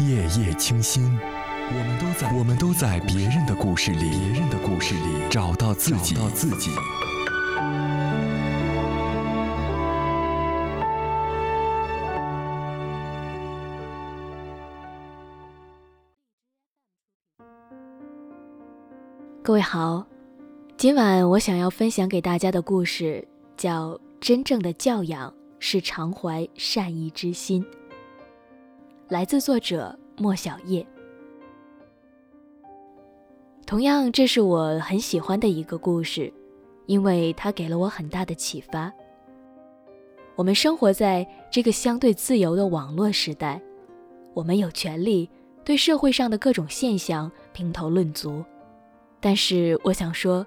夜夜清心，我们都在我们都在别人的故事里，别人的故事里找到自己，找到自己。各位好，今晚我想要分享给大家的故事叫《真正的教养是常怀善意之心》，来自作者莫小叶。同样，这是我很喜欢的一个故事，因为它给了我很大的启发。我们生活在这个相对自由的网络时代，我们有权利对社会上的各种现象评头论足。但是我想说，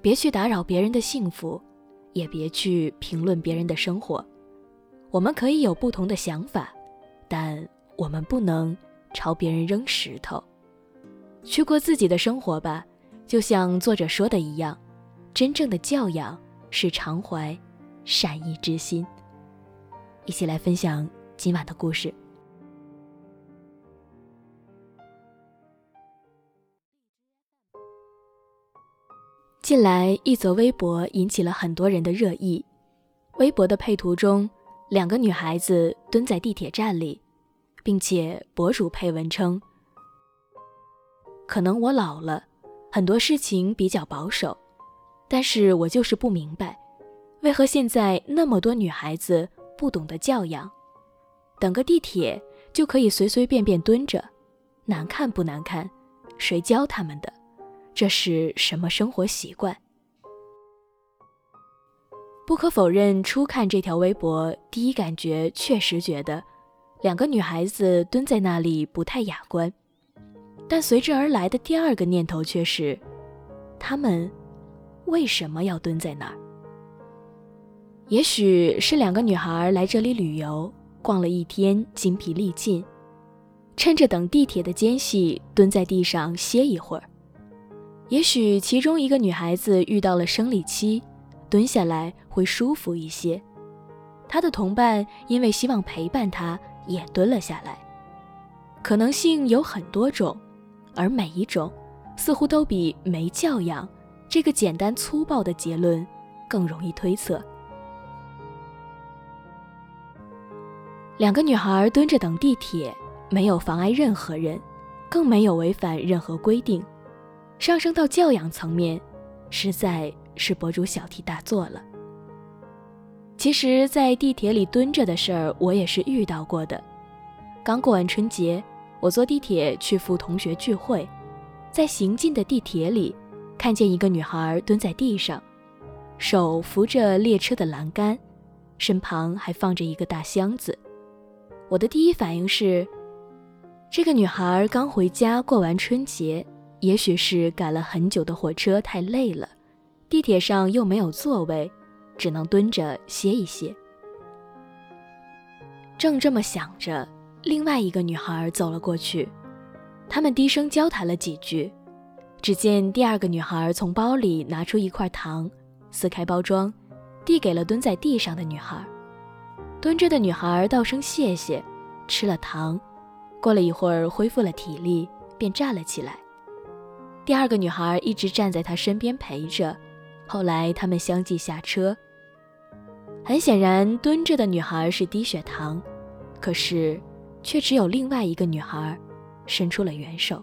别去打扰别人的幸福，也别去评论别人的生活。我们可以有不同的想法，但我们不能朝别人扔石头。去过自己的生活吧，就像作者说的一样，真正的教养是常怀善意之心。一起来分享今晚的故事。近来，一则微博引起了很多人的热议。微博的配图中，两个女孩子蹲在地铁站里，并且博主配文称：“可能我老了，很多事情比较保守，但是我就是不明白，为何现在那么多女孩子不懂得教养，等个地铁就可以随随便便蹲着，难看不难看？谁教他们的？”这是什么生活习惯？不可否认，初看这条微博，第一感觉确实觉得两个女孩子蹲在那里不太雅观。但随之而来的第二个念头却是：她们为什么要蹲在那儿？也许是两个女孩来这里旅游，逛了一天，精疲力尽，趁着等地铁的间隙，蹲在地上歇一会儿。也许其中一个女孩子遇到了生理期，蹲下来会舒服一些。她的同伴因为希望陪伴她，也蹲了下来。可能性有很多种，而每一种似乎都比没教养这个简单粗暴的结论更容易推测。两个女孩蹲着等地铁，没有妨碍任何人，更没有违反任何规定。上升到教养层面，实在是博主小题大做了。其实，在地铁里蹲着的事儿，我也是遇到过的。刚过完春节，我坐地铁去赴同学聚会，在行进的地铁里，看见一个女孩蹲在地上，手扶着列车的栏杆，身旁还放着一个大箱子。我的第一反应是，这个女孩刚回家过完春节。也许是赶了很久的火车太累了，地铁上又没有座位，只能蹲着歇一歇。正这么想着，另外一个女孩走了过去，他们低声交谈了几句。只见第二个女孩从包里拿出一块糖，撕开包装，递给了蹲在地上的女孩。蹲着的女孩道声谢谢，吃了糖，过了一会儿恢复了体力，便站了起来。第二个女孩一直站在他身边陪着，后来他们相继下车。很显然，蹲着的女孩是低血糖，可是却只有另外一个女孩伸出了援手。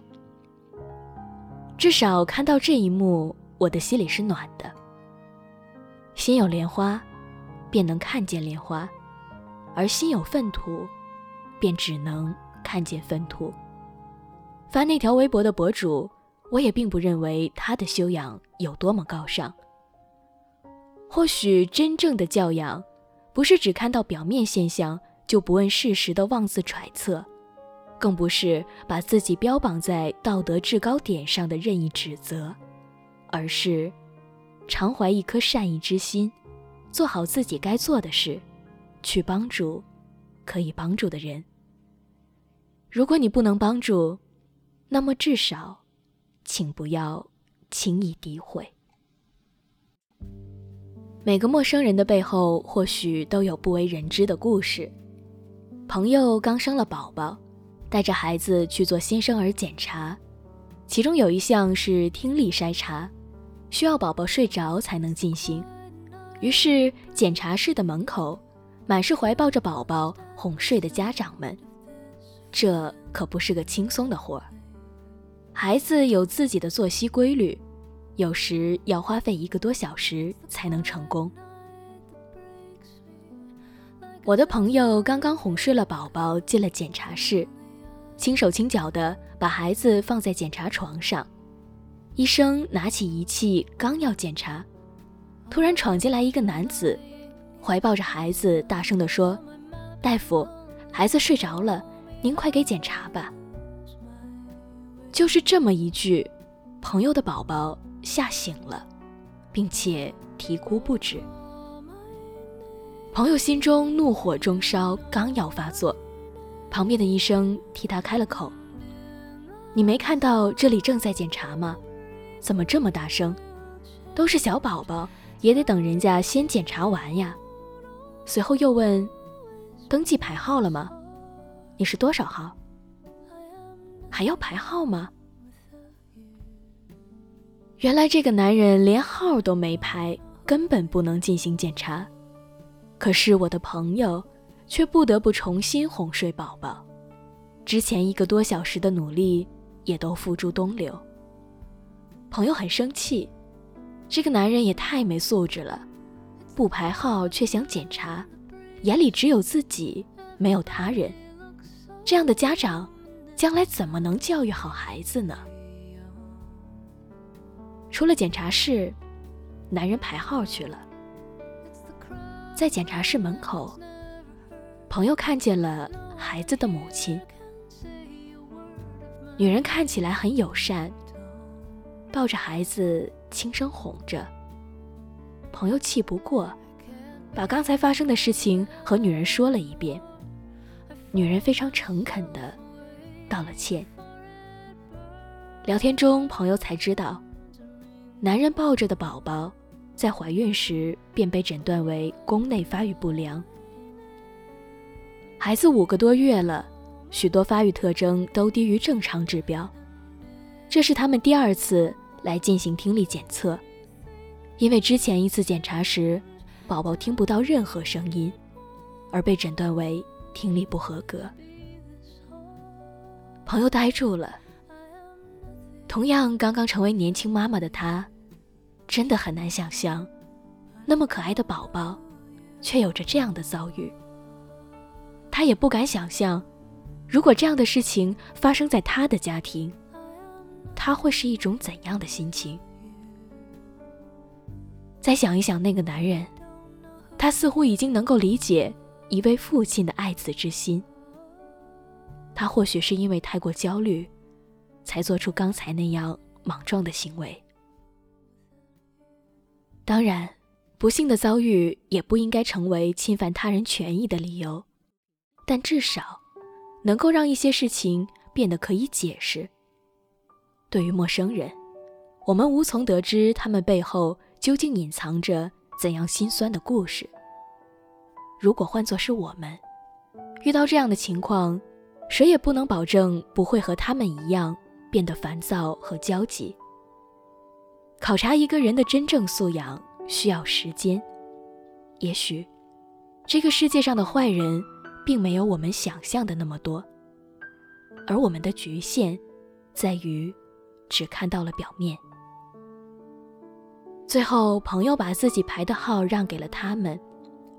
至少看到这一幕，我的心里是暖的。心有莲花，便能看见莲花；而心有粪土，便只能看见粪土。发那条微博的博主。我也并不认为他的修养有多么高尚。或许真正的教养，不是只看到表面现象就不问事实的妄自揣测，更不是把自己标榜在道德制高点上的任意指责，而是常怀一颗善意之心，做好自己该做的事，去帮助可以帮助的人。如果你不能帮助，那么至少。请不要轻易诋毁。每个陌生人的背后，或许都有不为人知的故事。朋友刚生了宝宝，带着孩子去做新生儿检查，其中有一项是听力筛查，需要宝宝睡着才能进行。于是检查室的门口满是怀抱着宝宝哄睡的家长们，这可不是个轻松的活儿。孩子有自己的作息规律，有时要花费一个多小时才能成功。我的朋友刚刚哄睡了宝宝，进了检查室，轻手轻脚地把孩子放在检查床上。医生拿起仪器，刚要检查，突然闯进来一个男子，怀抱着孩子，大声地说：“大夫，孩子睡着了，您快给检查吧。”就是这么一句，朋友的宝宝吓醒了，并且啼哭不止。朋友心中怒火中烧，刚要发作，旁边的医生替他开了口：“你没看到这里正在检查吗？怎么这么大声？都是小宝宝，也得等人家先检查完呀。”随后又问：“登记排号了吗？你是多少号？还要排号吗？”原来这个男人连号都没排，根本不能进行检查。可是我的朋友却不得不重新哄睡宝宝，之前一个多小时的努力也都付诸东流。朋友很生气，这个男人也太没素质了，不排号却想检查，眼里只有自己，没有他人。这样的家长，将来怎么能教育好孩子呢？出了检查室，男人排号去了。在检查室门口，朋友看见了孩子的母亲。女人看起来很友善，抱着孩子轻声哄着。朋友气不过，把刚才发生的事情和女人说了一遍。女人非常诚恳的道了歉。聊天中，朋友才知道，男人抱着的宝宝。在怀孕时便被诊断为宫内发育不良，孩子五个多月了，许多发育特征都低于正常指标。这是他们第二次来进行听力检测，因为之前一次检查时，宝宝听不到任何声音，而被诊断为听力不合格。朋友呆住了。同样刚刚成为年轻妈妈的她。真的很难想象，那么可爱的宝宝，却有着这样的遭遇。她也不敢想象，如果这样的事情发生在她的家庭，她会是一种怎样的心情？再想一想那个男人，他似乎已经能够理解一位父亲的爱子之心。他或许是因为太过焦虑，才做出刚才那样莽撞的行为。当然，不幸的遭遇也不应该成为侵犯他人权益的理由，但至少能够让一些事情变得可以解释。对于陌生人，我们无从得知他们背后究竟隐藏着怎样心酸的故事。如果换作是我们，遇到这样的情况，谁也不能保证不会和他们一样变得烦躁和焦急。考察一个人的真正素养需要时间。也许，这个世界上的坏人并没有我们想象的那么多，而我们的局限在于只看到了表面。最后，朋友把自己排的号让给了他们，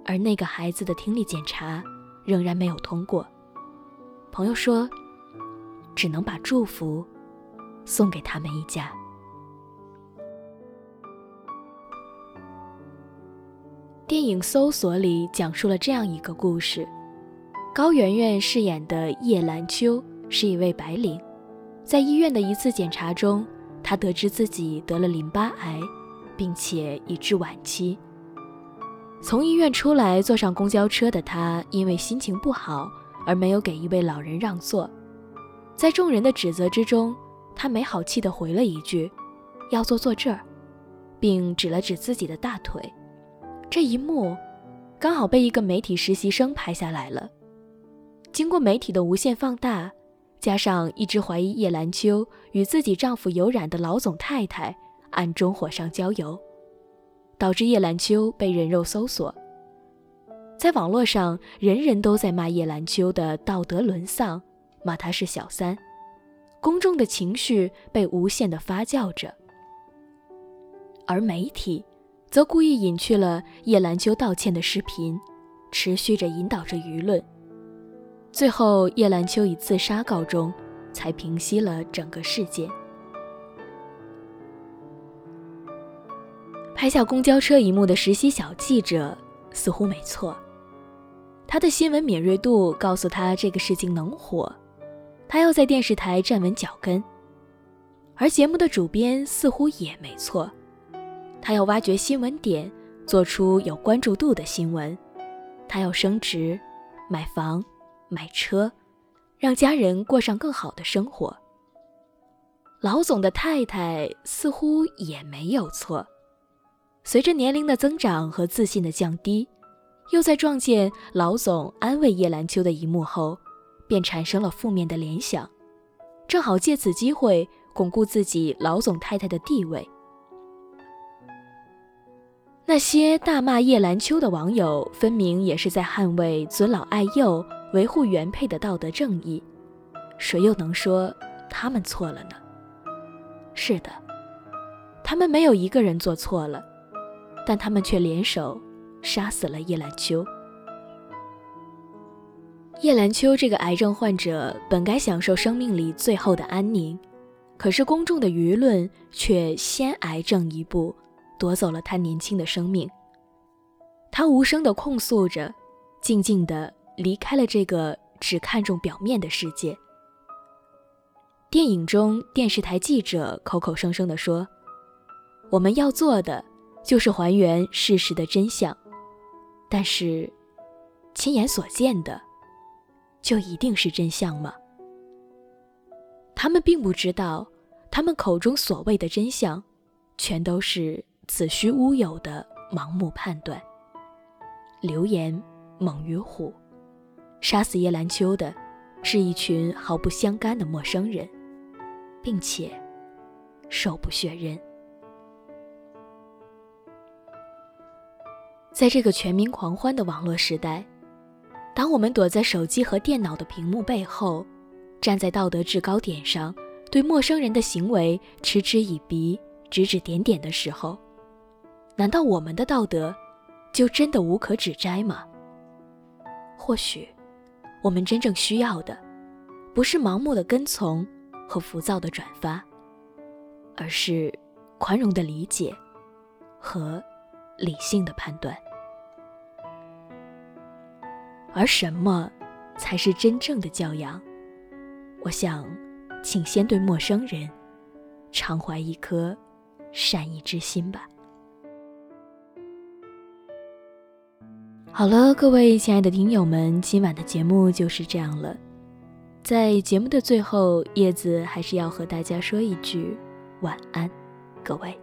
而那个孩子的听力检查仍然没有通过。朋友说：“只能把祝福送给他们一家。”电影《搜索》里讲述了这样一个故事：高圆圆饰演的叶兰秋是一位白领，在医院的一次检查中，她得知自己得了淋巴癌，并且已至晚期。从医院出来，坐上公交车的她，因为心情不好而没有给一位老人让座，在众人的指责之中，他没好气地回了一句：“要坐坐这儿”，并指了指自己的大腿。这一幕刚好被一个媒体实习生拍下来了。经过媒体的无限放大，加上一直怀疑叶兰秋与自己丈夫有染的老总太太暗中火上浇油，导致叶兰秋被人肉搜索。在网络上，人人都在骂叶兰秋的道德沦丧，骂她是小三，公众的情绪被无限的发酵着。而媒体，则故意隐去了叶兰秋道歉的视频，持续着引导着舆论。最后，叶兰秋以自杀告终，才平息了整个事件。拍下公交车一幕的实习小记者似乎没错，他的新闻敏锐度告诉他这个事情能火，他要在电视台站稳脚跟。而节目的主编似乎也没错。他要挖掘新闻点，做出有关注度的新闻。他要升职、买房、买车，让家人过上更好的生活。老总的太太似乎也没有错。随着年龄的增长和自信的降低，又在撞见老总安慰叶兰秋的一幕后，便产生了负面的联想，正好借此机会巩固自己老总太太的地位。那些大骂叶兰秋的网友，分明也是在捍卫尊老爱幼、维护原配的道德正义，谁又能说他们错了呢？是的，他们没有一个人做错了，但他们却联手杀死了叶兰秋。叶兰秋这个癌症患者本该享受生命里最后的安宁，可是公众的舆论却先癌症一步。夺走了他年轻的生命。他无声地控诉着，静静地离开了这个只看重表面的世界。电影中，电视台记者口口声声地说：“我们要做的就是还原事实的真相。”但是，亲眼所见的，就一定是真相吗？他们并不知道，他们口中所谓的真相，全都是。子虚乌有的盲目判断。流言猛于虎，杀死叶兰秋的是一群毫不相干的陌生人，并且手不血刃。在这个全民狂欢的网络时代，当我们躲在手机和电脑的屏幕背后，站在道德制高点上，对陌生人的行为嗤之以鼻、指指点点的时候，难道我们的道德就真的无可指摘吗？或许，我们真正需要的，不是盲目的跟从和浮躁的转发，而是宽容的理解和理性的判断。而什么才是真正的教养？我想，请先对陌生人常怀一颗善意之心吧。好了，各位亲爱的听友们，今晚的节目就是这样了。在节目的最后，叶子还是要和大家说一句晚安，各位。